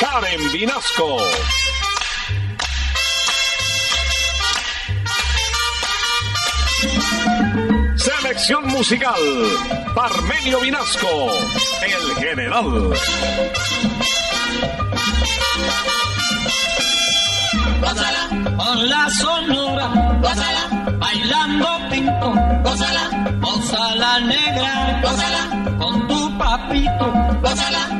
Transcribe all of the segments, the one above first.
Karen Vinasco. Selección musical, Parmenio Vinasco, el general. Gózala, con la sonora, gózala, bailando pinto, gózala, gózala negra, gózala, con tu papito, gózala,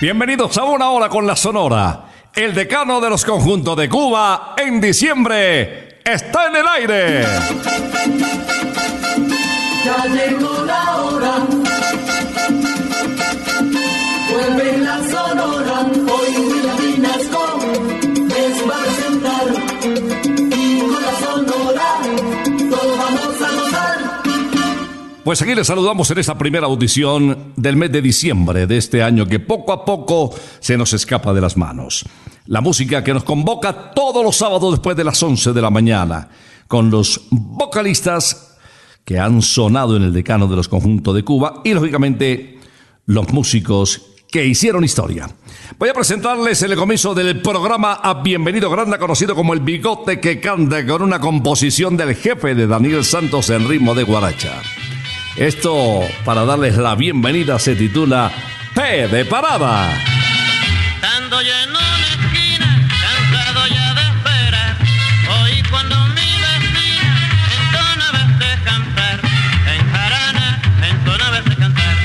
Bienvenidos a una hora con la Sonora. El decano de los conjuntos de Cuba en diciembre está en el aire. Ya llegó la hora. Pues aquí les saludamos en esta primera audición del mes de diciembre de este año que poco a poco se nos escapa de las manos. La música que nos convoca todos los sábados después de las 11 de la mañana, con los vocalistas que han sonado en el decano de los conjuntos de Cuba y lógicamente los músicos que hicieron historia. Voy a presentarles el comienzo del programa a Bienvenido Granda, conocido como El Bigote que canta con una composición del jefe de Daniel Santos en ritmo de guaracha. Esto, para darles la bienvenida, se titula P de Parada. Estando lleno la esquina, cansado ya de esperar. Hoy cuando mi vecina entona vez de cantar, en jarana entona vez de cantar.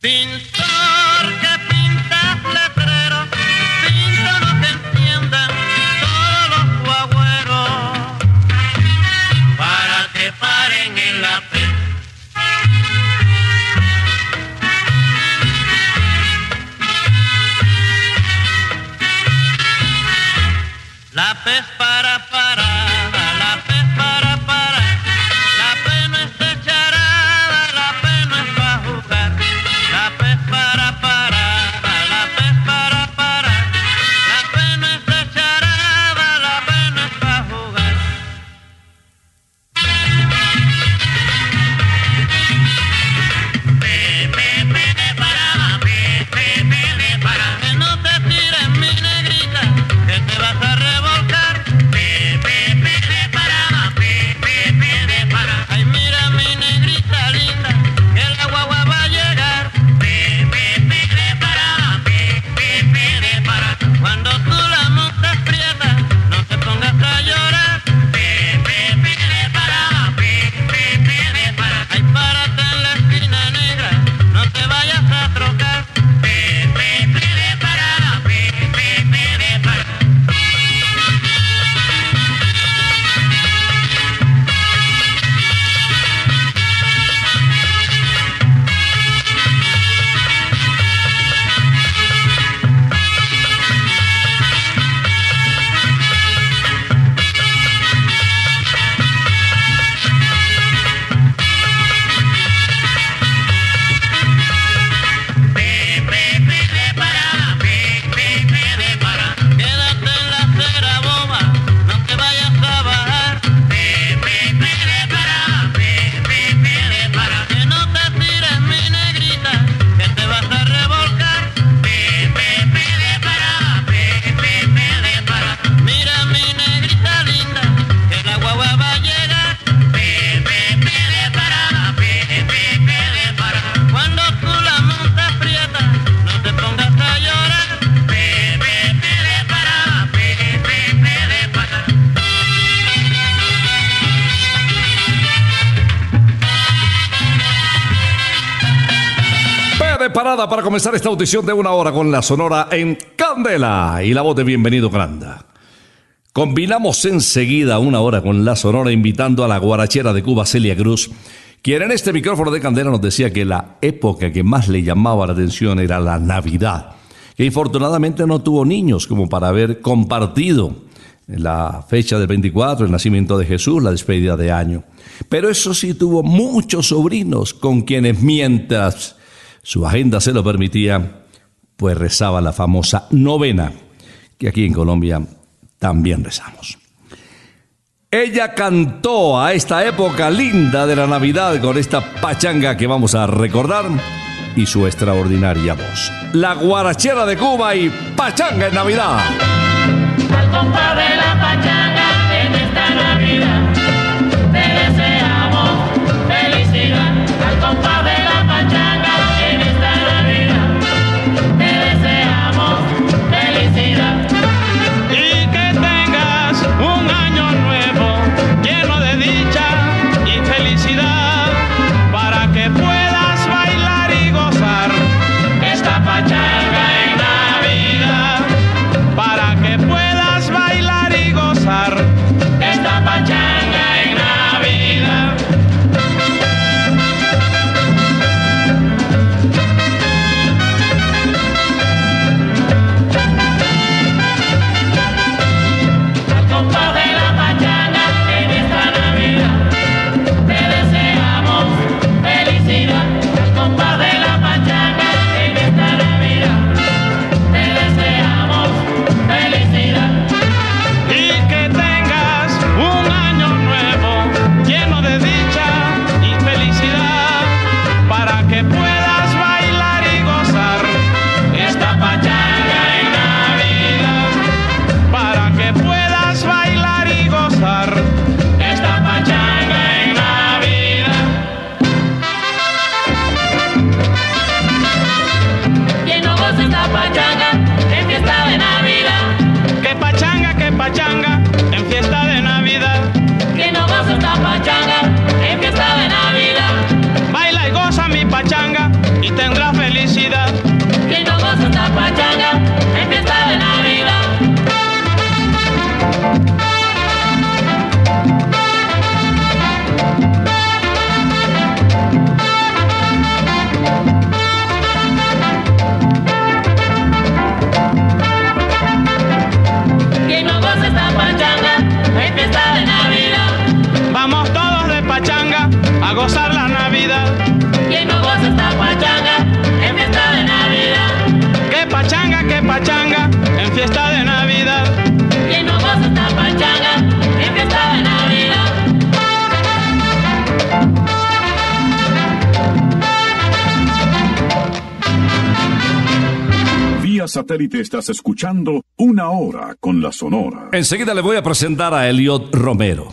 Pintor para comenzar esta audición de una hora con la sonora en Candela y la voz de Bienvenido Granda. Combinamos enseguida una hora con la sonora invitando a la guarachera de Cuba Celia Cruz, quien en este micrófono de Candela nos decía que la época que más le llamaba la atención era la Navidad, que infortunadamente no tuvo niños como para haber compartido la fecha del 24, el nacimiento de Jesús, la despedida de año. Pero eso sí tuvo muchos sobrinos con quienes mientras su agenda se lo permitía, pues rezaba la famosa novena, que aquí en Colombia también rezamos. Ella cantó a esta época linda de la Navidad con esta pachanga que vamos a recordar y su extraordinaria voz. La guarachera de Cuba y pachanga en Navidad. Al la pachanga en esta Navidad Satélite estás escuchando una hora con la sonora. Enseguida le voy a presentar a Eliot Romero,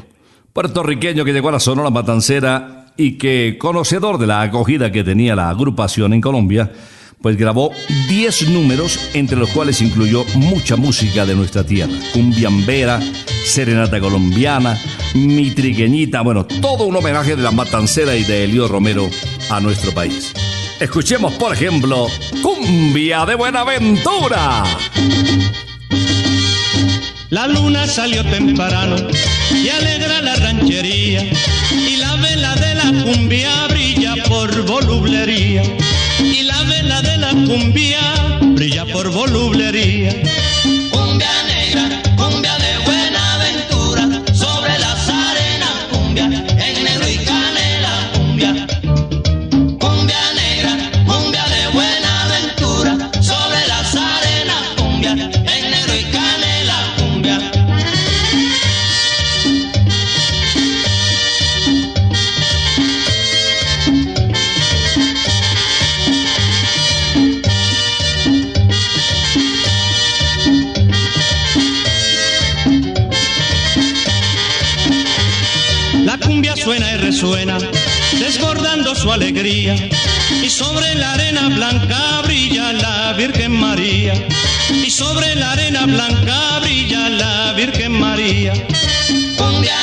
puertorriqueño que llegó a la Sonora Matancera y que, conocedor de la acogida que tenía la agrupación en Colombia, pues grabó 10 números, entre los cuales incluyó mucha música de nuestra tierra. Cumbiambera, Serenata Colombiana, Mi Trigueñita, bueno, todo un homenaje de la Matancera y de Eliot Romero a nuestro país. Escuchemos, por ejemplo, Cumbia de Buenaventura. La luna salió temprano y alegra la ranchería y la vela de la cumbia brilla por volublería y la vela de la cumbia brilla por volublería. Suena desbordando su alegría. Y sobre la arena blanca brilla la Virgen María. Y sobre la arena blanca brilla la Virgen María. Cumbia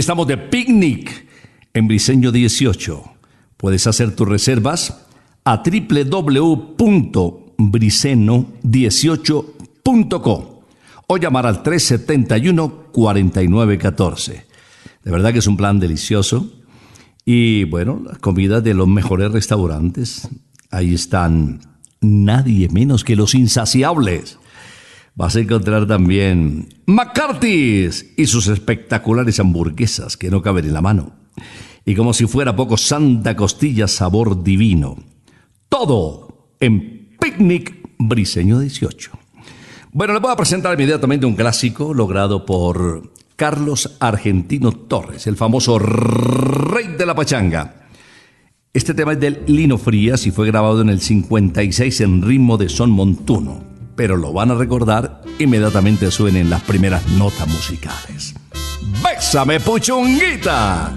estamos de picnic en Briseño 18. Puedes hacer tus reservas a www.briseno18.com o llamar al 371-4914. De verdad que es un plan delicioso. Y bueno, la comida de los mejores restaurantes. Ahí están nadie menos que los insaciables. Vas a encontrar también McCarthy's y sus espectaculares hamburguesas que no caben en la mano. Y como si fuera poco, Santa Costilla sabor divino. Todo en Picnic Briseño 18. Bueno, le voy a presentar inmediatamente un clásico logrado por Carlos Argentino Torres, el famoso rey de la pachanga. Este tema es del Lino Frías y fue grabado en el 56 en ritmo de son montuno, pero lo van a recordar inmediatamente suenen las primeras notas musicales. ¡Bésame, puchunguita!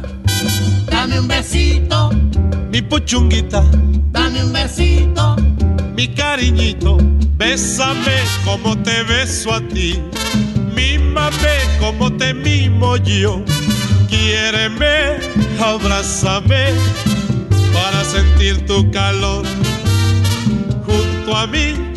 Dame un besito, Mi puchunguita, dame un besito, mi cariñito, bésame como te beso a ti. Mímame como te mimo yo. Quiéreme, abrázame para sentir tu calor. Junto a mi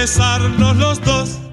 besarnos los dos.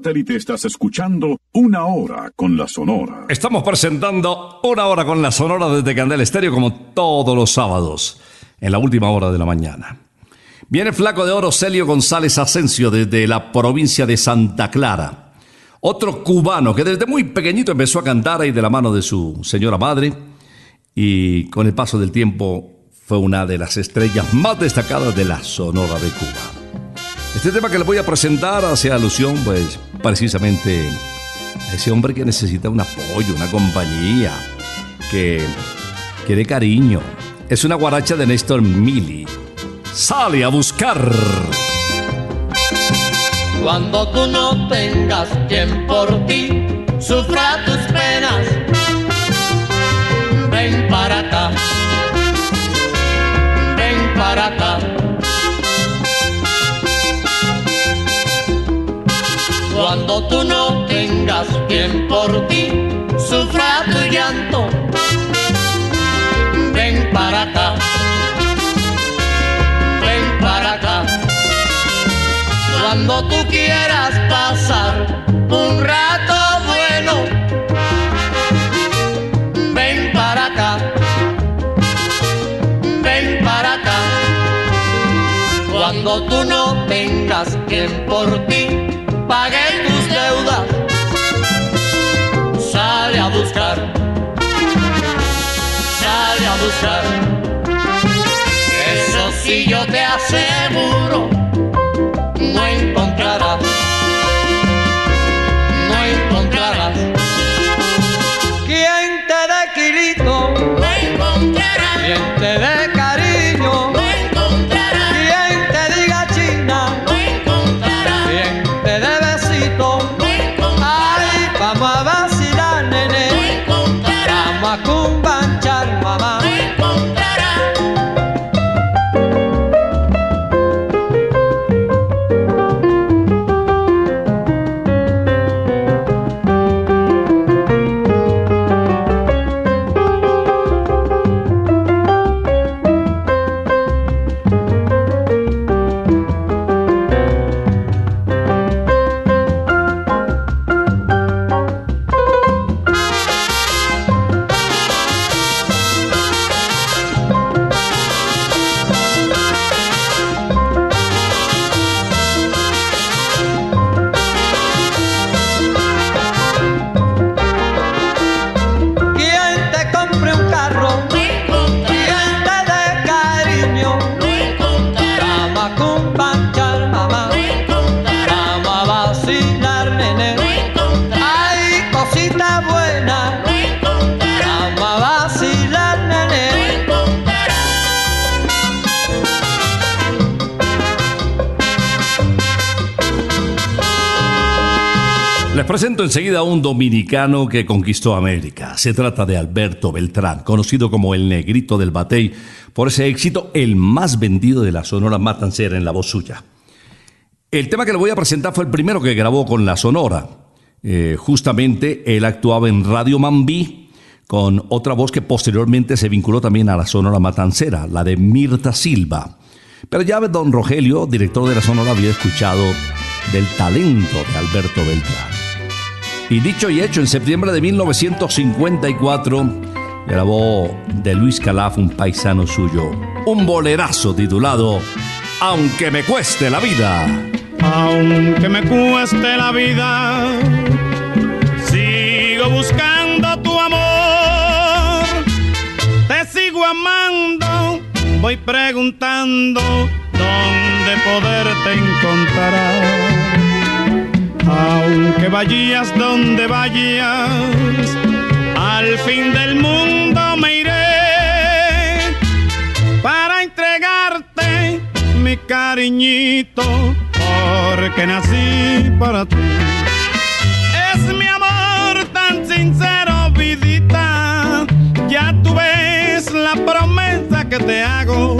Satélite estás escuchando Una Hora con la Sonora. Estamos presentando una hora con la Sonora desde Candel Estéreo como todos los sábados, en la última hora de la mañana. Viene flaco de oro Celio González Asensio desde la provincia de Santa Clara. Otro cubano que desde muy pequeñito empezó a cantar ahí de la mano de su señora madre y con el paso del tiempo fue una de las estrellas más destacadas de la Sonora de Cuba. Este tema que les voy a presentar hace alusión, pues, precisamente a ese hombre que necesita un apoyo, una compañía, que quiere cariño. Es una guaracha de Néstor Mili. Sale a buscar. Cuando tú no tengas quien por ti sufra tus penas, ven para acá. Quien por ti sufra tu llanto, ven para acá, ven para acá. Cuando tú quieras pasar un rato bueno, ven para acá, ven para acá. Cuando tú no tengas quien por ti pague yo dominicano que conquistó América. Se trata de Alberto Beltrán, conocido como el Negrito del Batey, por ese éxito, el más vendido de la Sonora Matancera en la voz suya. El tema que le voy a presentar fue el primero que grabó con la Sonora. Eh, justamente él actuaba en Radio Mambí con otra voz que posteriormente se vinculó también a la Sonora Matancera, la de Mirta Silva. Pero ya don Rogelio, director de la Sonora, había escuchado del talento de Alberto Beltrán. Y dicho y hecho, en septiembre de 1954 grabó de Luis Calaf, un paisano suyo, un bolerazo titulado Aunque me cueste la vida. Aunque me cueste la vida, sigo buscando tu amor. Te sigo amando, voy preguntando dónde poderte encontrar. Aunque vayas donde vayas, al fin del mundo me iré para entregarte mi cariñito, porque nací para ti. Es mi amor tan sincero, vidita, ya tú ves la promesa que te hago.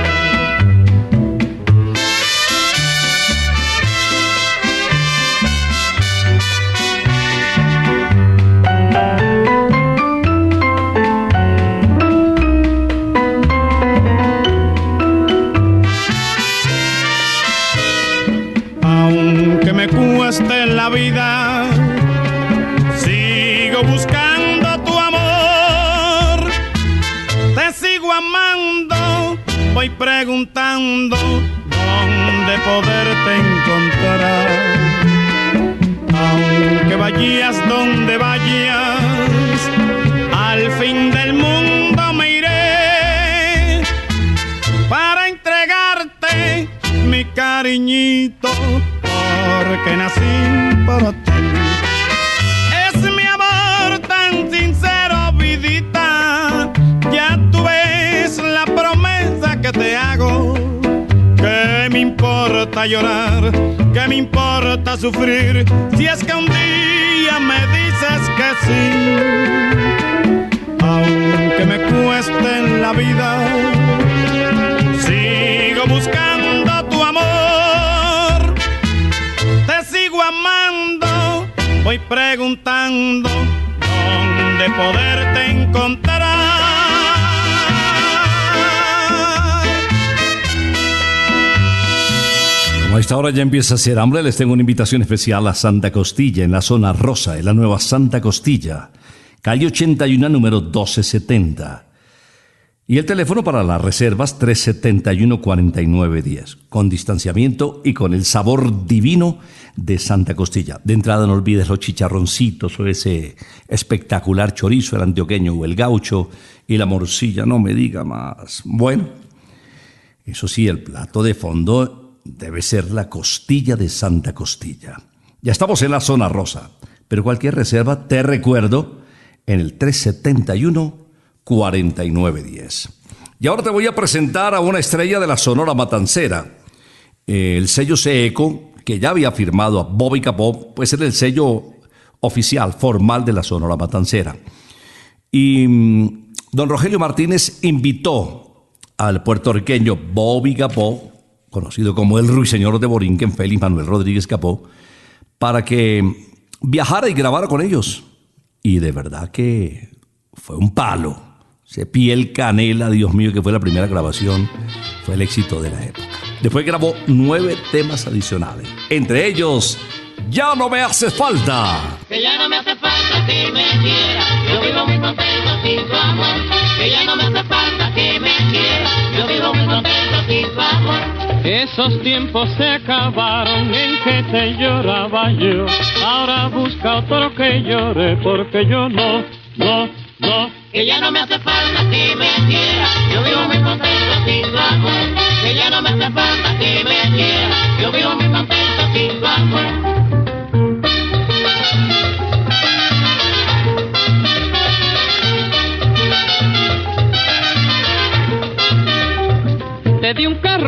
Hambre, les tengo una invitación especial a Santa Costilla, en la zona rosa, en la nueva Santa Costilla, calle 81, número 1270. Y el teléfono para las reservas 371-4910, con distanciamiento y con el sabor divino de Santa Costilla. De entrada no olvides los chicharroncitos o ese espectacular chorizo, el antioqueño o el gaucho y la morcilla, no me diga más. Bueno, eso sí, el plato de fondo debe ser la costilla de Santa Costilla. Ya estamos en la zona rosa, pero cualquier reserva te recuerdo en el 371-4910. Y ahora te voy a presentar a una estrella de la Sonora Matancera. El sello Seeco, que ya había firmado a Bobby Capó, pues era el sello oficial, formal de la Sonora Matancera. Y mm, don Rogelio Martínez invitó al puertorriqueño Bobby Capó conocido como el ruiseñor de Borinquen, Félix Manuel Rodríguez Capó, para que viajara y grabara con ellos. Y de verdad que fue un palo. Se piel canela, Dios mío, que fue la primera grabación, fue el éxito de la época. Después grabó nueve temas adicionales, entre ellos Ya no me haces falta. Que ya no me hace falta que me quiera, yo vivo muy contento sin tu amor. Que ya no me hace falta que me quiera, yo vivo muy contento sin tu amor. Esos tiempos se acabaron en que te lloraba yo. Ahora busca otro que llore porque yo no, no, no. Que ya no me hace falta que me quiera, yo vivo muy contento sin tu amor. Que ya no me hace falta que me quiera, yo vivo muy contento sin tu amor.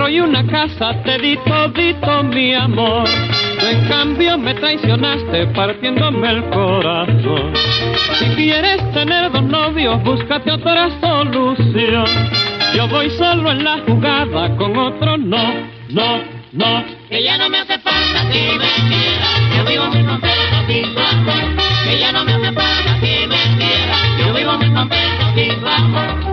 Y una casa, te di todito mi amor. En cambio me traicionaste partiéndome el corazón. Si quieres tener dos novios, búscate otra solución. Yo voy solo en la jugada, con otro no, no, no. Que ya no me hace falta que me quiera, yo vivo muy contento sin tu amor. Que ya no me hace falta que me quiera, yo vivo muy contento sin tu.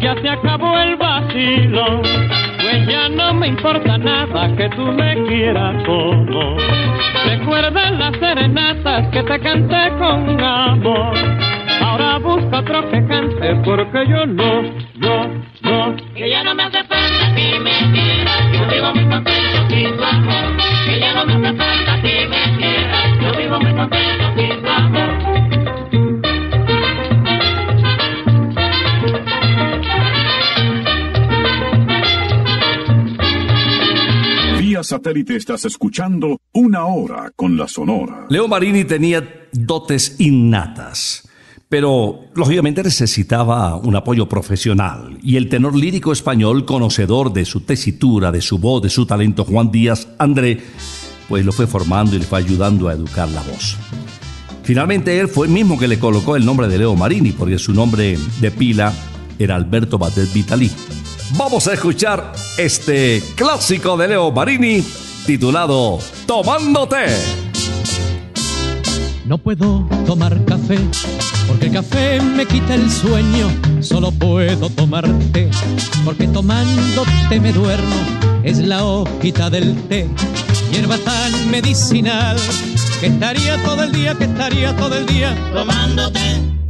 ya se acabó el vacilo. Pues ya no me importa nada que tú me quieras como. Recuerda las serenatas que te canté con amor. Ahora busca otro que cante porque yo no, no, satélite estás escuchando Una Hora con la Sonora. Leo Marini tenía dotes innatas, pero lógicamente necesitaba un apoyo profesional y el tenor lírico español, conocedor de su tesitura, de su voz, de su talento, Juan Díaz André, pues lo fue formando y le fue ayudando a educar la voz. Finalmente él fue el mismo que le colocó el nombre de Leo Marini, porque su nombre de pila era Alberto Batet Vitali. Vamos a escuchar este clásico de Leo Marini titulado Tomándote. No puedo tomar café porque el café me quita el sueño. Solo puedo tomar té porque tomándote me duermo. Es la hojita del té, hierba tan medicinal que estaría todo el día, que estaría todo el día, Tomándote,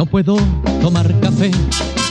No puedo tomar café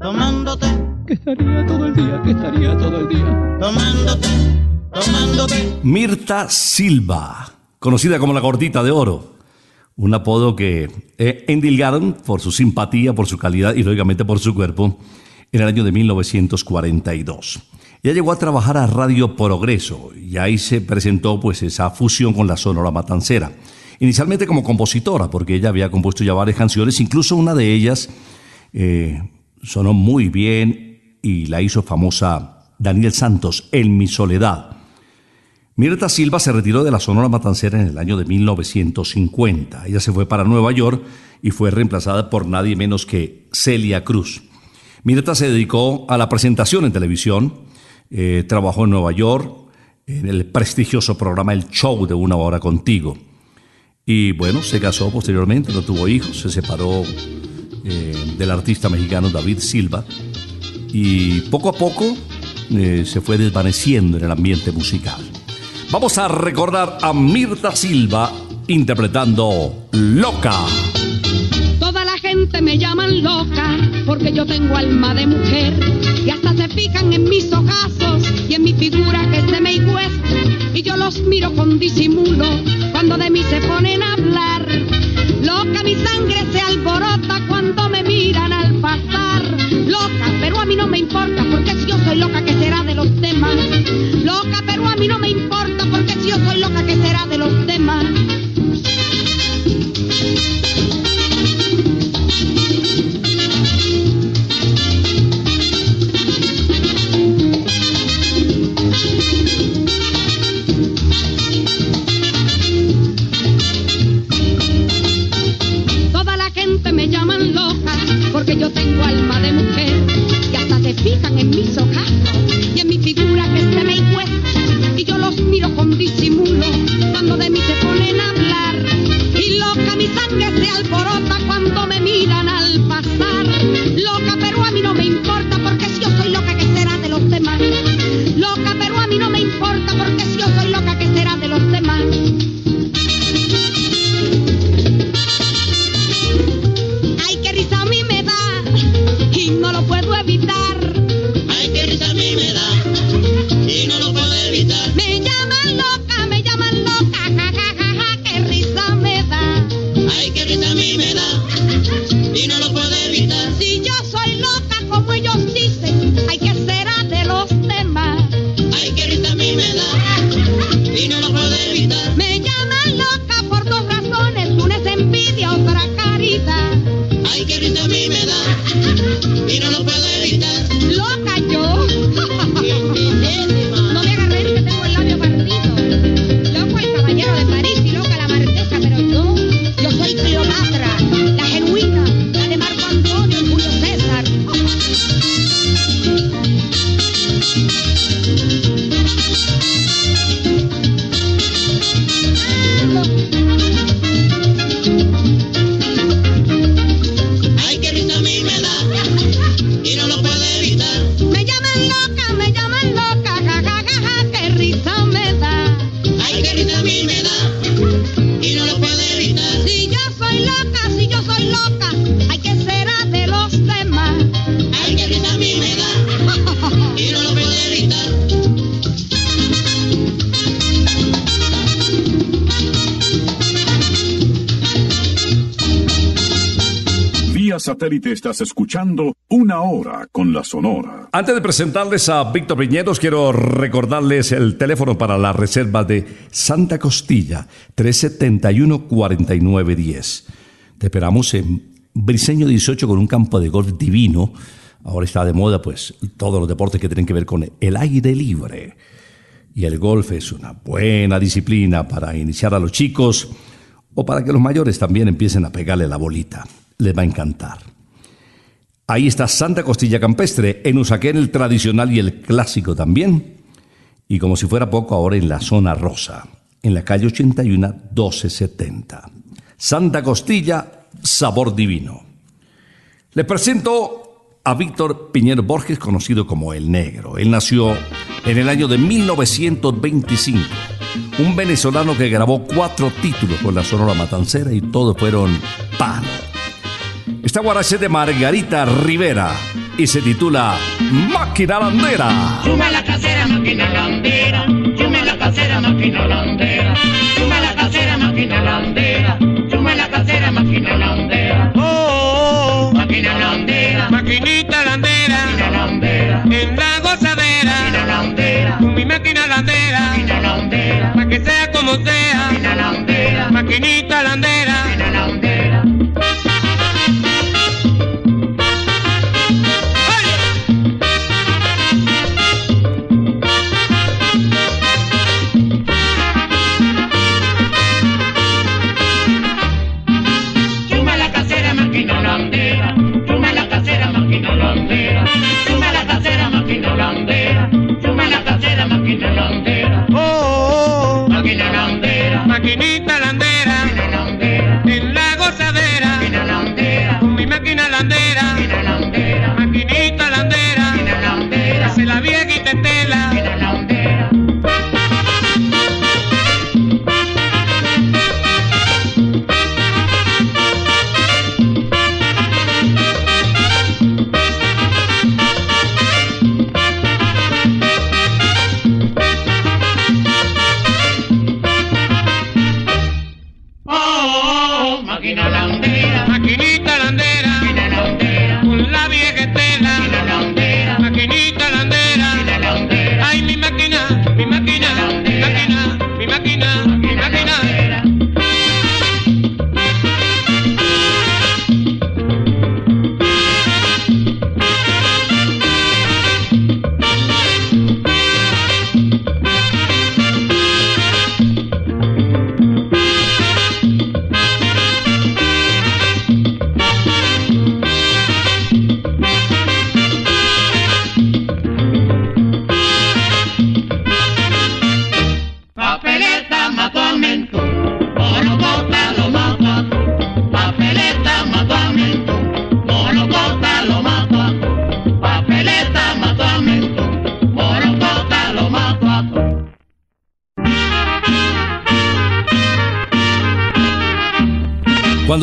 tomándote, que estaría todo el día, que estaría todo el día. tomándote, tomándote. Mirta Silva, conocida como la gordita de oro. Un apodo que eh, endilgaron por su simpatía, por su calidad y lógicamente por su cuerpo en el año de 1942. Ella llegó a trabajar a Radio Progreso y ahí se presentó pues esa fusión con la Sonora Matancera. Inicialmente como compositora, porque ella había compuesto ya varias canciones, incluso una de ellas eh, sonó muy bien y la hizo famosa Daniel Santos, En mi soledad. Mirta Silva se retiró de la Sonora Matancera en el año de 1950. Ella se fue para Nueva York y fue reemplazada por nadie menos que Celia Cruz. Mirta se dedicó a la presentación en televisión, eh, trabajó en Nueva York en el prestigioso programa El Show de Una Hora Contigo. Y bueno, se casó posteriormente, no tuvo hijos, se separó eh, del artista mexicano David Silva y poco a poco eh, se fue desvaneciendo en el ambiente musical. Vamos a recordar a Mirta Silva interpretando Loca. Toda la gente me llaman loca porque yo tengo alma de mujer y hasta se fijan en mis ojazos y en mi figura que se me hicuesta y yo los miro con disimulo cuando de mí se ponen a hablar. Loca mi sangre se alborota cuando me miran al pasar. Loca, pero a mí no me importa porque si yo soy loca que será de los demás. Loca, pero a mí no me importa porque si yo soy loca que será de los demás. Satélite estás escuchando Una Hora con la Sonora. Antes de presentarles a Víctor Piñeros, quiero recordarles el teléfono para la reserva de Santa Costilla, 371-4910. Te esperamos en Briseño 18 con un campo de golf divino. Ahora está de moda, pues, todos los deportes que tienen que ver con el aire libre. Y el golf es una buena disciplina para iniciar a los chicos o para que los mayores también empiecen a pegarle la bolita. Les va a encantar. Ahí está Santa Costilla Campestre, en Usaquén el tradicional y el clásico también. Y como si fuera poco, ahora en la zona rosa, en la calle 81 1270. Santa Costilla, sabor divino. Les presento a Víctor Piñero Borges, conocido como El Negro. Él nació en el año de 1925. Un venezolano que grabó cuatro títulos con la Sonora Matancera y todos fueron palo. Esta guarache de Margarita Rivera y se titula Máquina Landera. Chume la casera, máquina landera. Chume la casera, máquina landera. Chume la casera, máquina landera. Chume la casera, máquina landera. Oh, Máquina landera. maquinita landera, Máquina landera. en la gozadera, Máquina landera. con mi máquina landera, Máquina landera. pa' que sea como sea, Máquina landera. maquinita landera.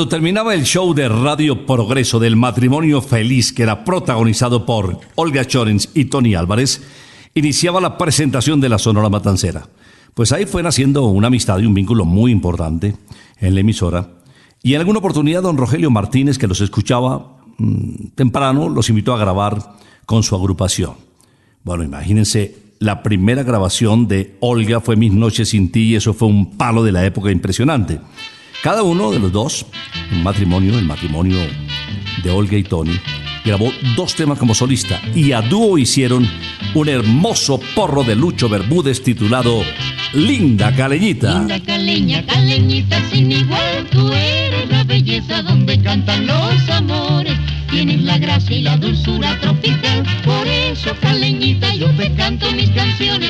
Terminaba el show de Radio Progreso del matrimonio feliz que era protagonizado por Olga Chorens y Tony Álvarez, iniciaba la presentación de la Sonora Matancera. Pues ahí fue naciendo una amistad y un vínculo muy importante en la emisora. Y en alguna oportunidad don Rogelio Martínez, que los escuchaba mm, temprano, los invitó a grabar con su agrupación. Bueno, imagínense, la primera grabación de Olga fue Mis noches sin ti y eso fue un palo de la época impresionante. Cada uno de los dos, un matrimonio, el matrimonio de Olga y Tony, grabó dos temas como solista y a dúo hicieron un hermoso porro de Lucho Bermúdez titulado Linda Caleñita. Linda caleña, caleñita sin igual, tú eres la belleza donde cantan los amores. Tienes la gracia y la dulzura tropical, por eso caleñita yo te canto mis canciones.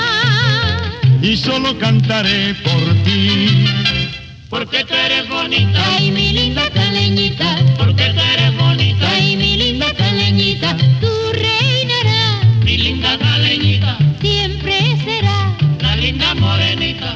Y solo cantaré por ti. Porque tú eres bonita, Ay, mi linda caleñita, porque tú eres bonita. ay, mi linda linda caleñita, tú reinarás. Mi linda caleñita, Siempre será la linda morenita,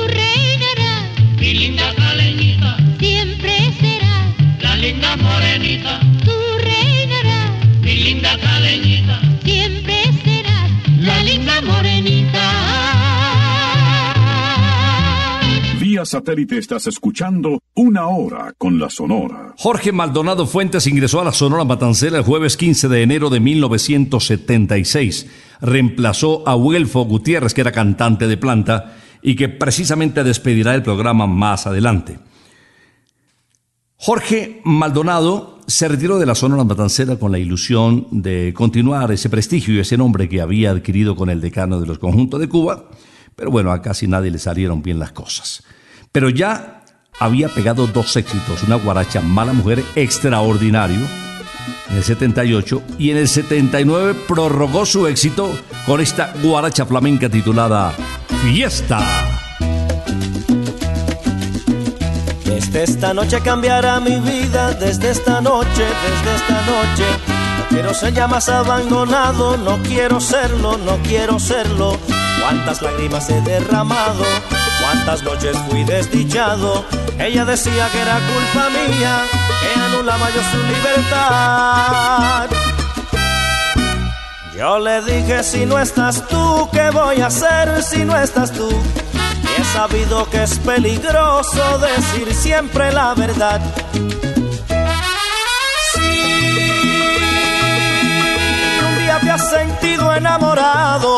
Satélite estás escuchando Una Hora con la Sonora. Jorge Maldonado Fuentes ingresó a la Sonora Matancera el jueves 15 de enero de 1976. Reemplazó a Huelfo Gutiérrez, que era cantante de planta y que precisamente despedirá el programa más adelante. Jorge Maldonado se retiró de la Sonora Matancera con la ilusión de continuar ese prestigio y ese nombre que había adquirido con el decano de los conjuntos de Cuba, pero bueno, a casi nadie le salieron bien las cosas. Pero ya había pegado dos éxitos, una guaracha Mala Mujer extraordinario en el 78 y en el 79 prorrogó su éxito con esta guaracha flamenca titulada Fiesta. Desde esta noche cambiará mi vida, desde esta noche, desde esta noche. No quiero ser ya más abandonado, no quiero serlo, no quiero serlo. Cuántas lágrimas he derramado, cuántas noches fui desdichado. Ella decía que era culpa mía, que anulaba yo su libertad. Yo le dije, si no estás tú, ¿qué voy a hacer si no estás tú? Y he sabido que es peligroso decir siempre la verdad. Si un día te has sentido enamorado,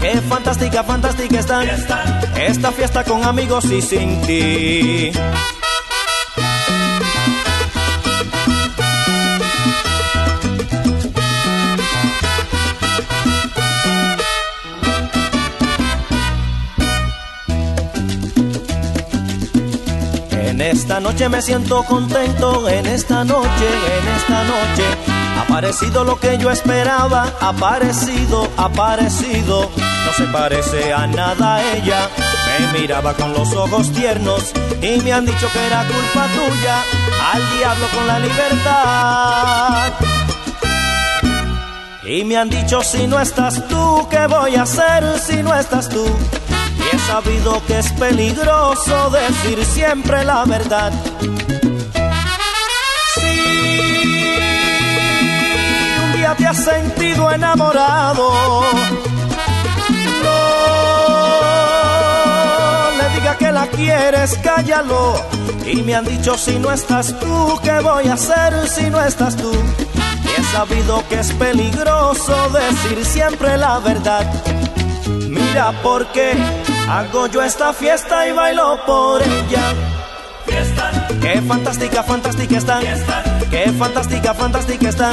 Qué fantástica, fantástica. Fiesta. Esta fiesta con amigos y sin ti. En esta noche me siento contento, en esta noche, en esta noche. Aparecido lo que yo esperaba, aparecido, aparecido. No se parece a nada ella. Me miraba con los ojos tiernos y me han dicho que era culpa tuya. Al diablo con la libertad. Y me han dicho si no estás tú, ¿qué voy a hacer si no estás tú? Y he sabido que es peligroso decir siempre la verdad. Te has sentido enamorado, no le diga que la quieres, cállalo. Y me han dicho si no estás tú, ¿qué voy a hacer si no estás tú? Y he sabido que es peligroso decir siempre la verdad. Mira por qué hago yo esta fiesta y bailo por ella. fiesta, Qué fantástica, fantástica. Fiesta. Qué fantástica, fantástica está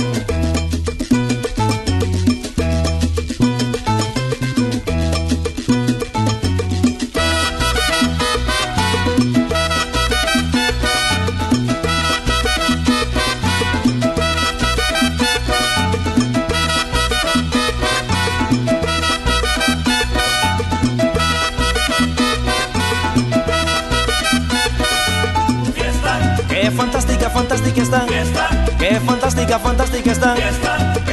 Fantástica está. Qué fantástica, fantástica está.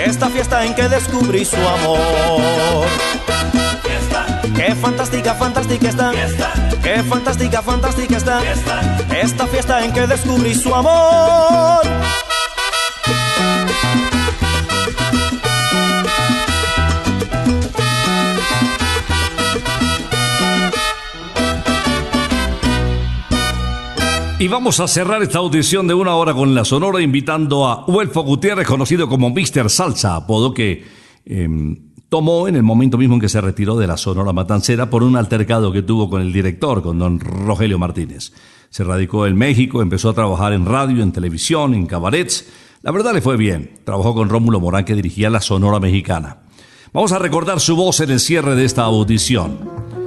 Esta fiesta en que descubrí su amor. Qué fantástica, fantástica está. Qué fantástica, fantástica está. Esta fiesta en que descubrí su amor. Y vamos a cerrar esta audición de una hora con la Sonora invitando a Huelfo Gutiérrez, conocido como Mr. Salsa, apodo que eh, tomó en el momento mismo en que se retiró de la Sonora Matancera por un altercado que tuvo con el director, con don Rogelio Martínez. Se radicó en México, empezó a trabajar en radio, en televisión, en cabarets. La verdad le fue bien. Trabajó con Rómulo Morán que dirigía la Sonora Mexicana. Vamos a recordar su voz en el cierre de esta audición.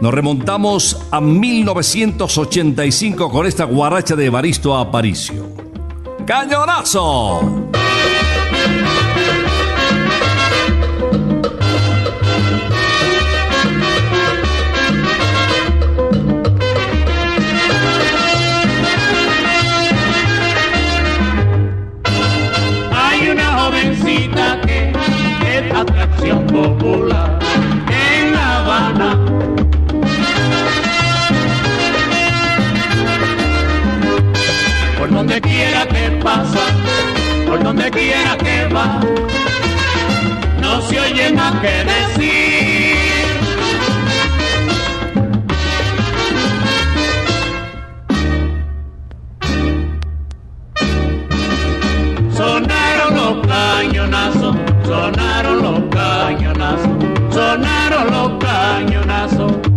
Nos remontamos a 1985 con esta guaracha de Evaristo Aparicio. ¡Cañonazo! Hay una jovencita que es atracción popular Por donde quiera que pasa, por donde quiera que va, no se oye más que decir. Sonaron los cañonazos, sonaron los cañonazos, sonaron los cañonazos.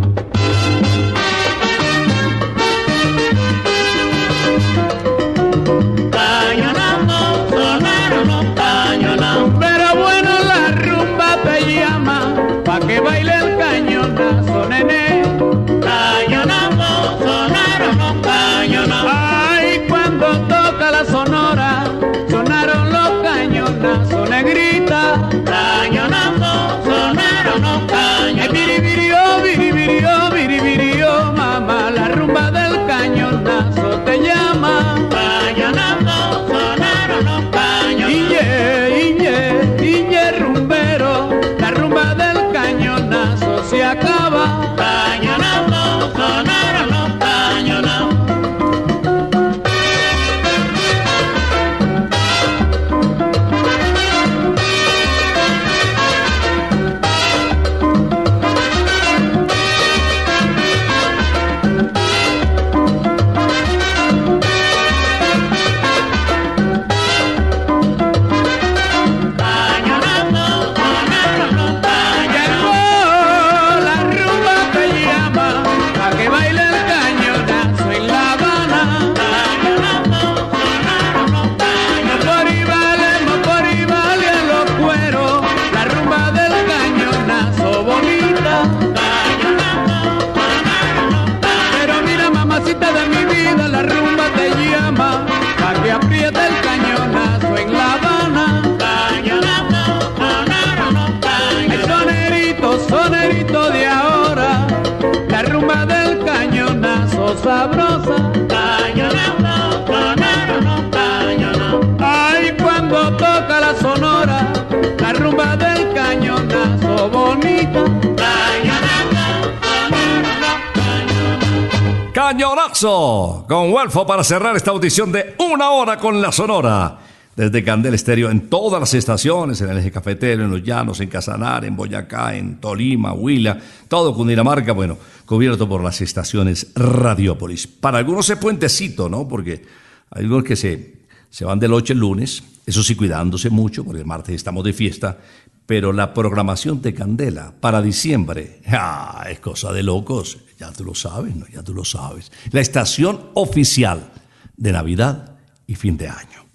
Cañonazo con Huelfo para cerrar esta audición de una hora con la Sonora. Desde Candel Estéreo en todas las estaciones, en el eje cafetero, en Los Llanos, en Casanar, en Boyacá, en Tolima, Huila, todo Cundinamarca, bueno, cubierto por las estaciones Radiópolis. Para algunos es puentecito, ¿no? Porque hay algunos que se, Se van de noche el lunes, eso sí cuidándose mucho, porque el martes estamos de fiesta, pero la programación de Candela para diciembre, ah, es cosa de locos, ya tú lo sabes, ¿no? ya tú lo sabes. La estación oficial de Navidad y fin de año.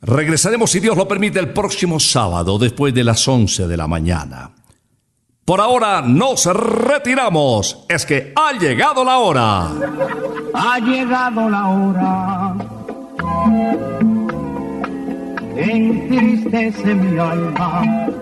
Regresaremos, si Dios lo permite, el próximo sábado después de las 11 de la mañana. Por ahora nos retiramos. Es que ha llegado la hora. Ha llegado la hora. Entristece mi alma.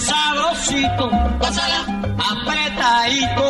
sabrosito, gózala apretadito,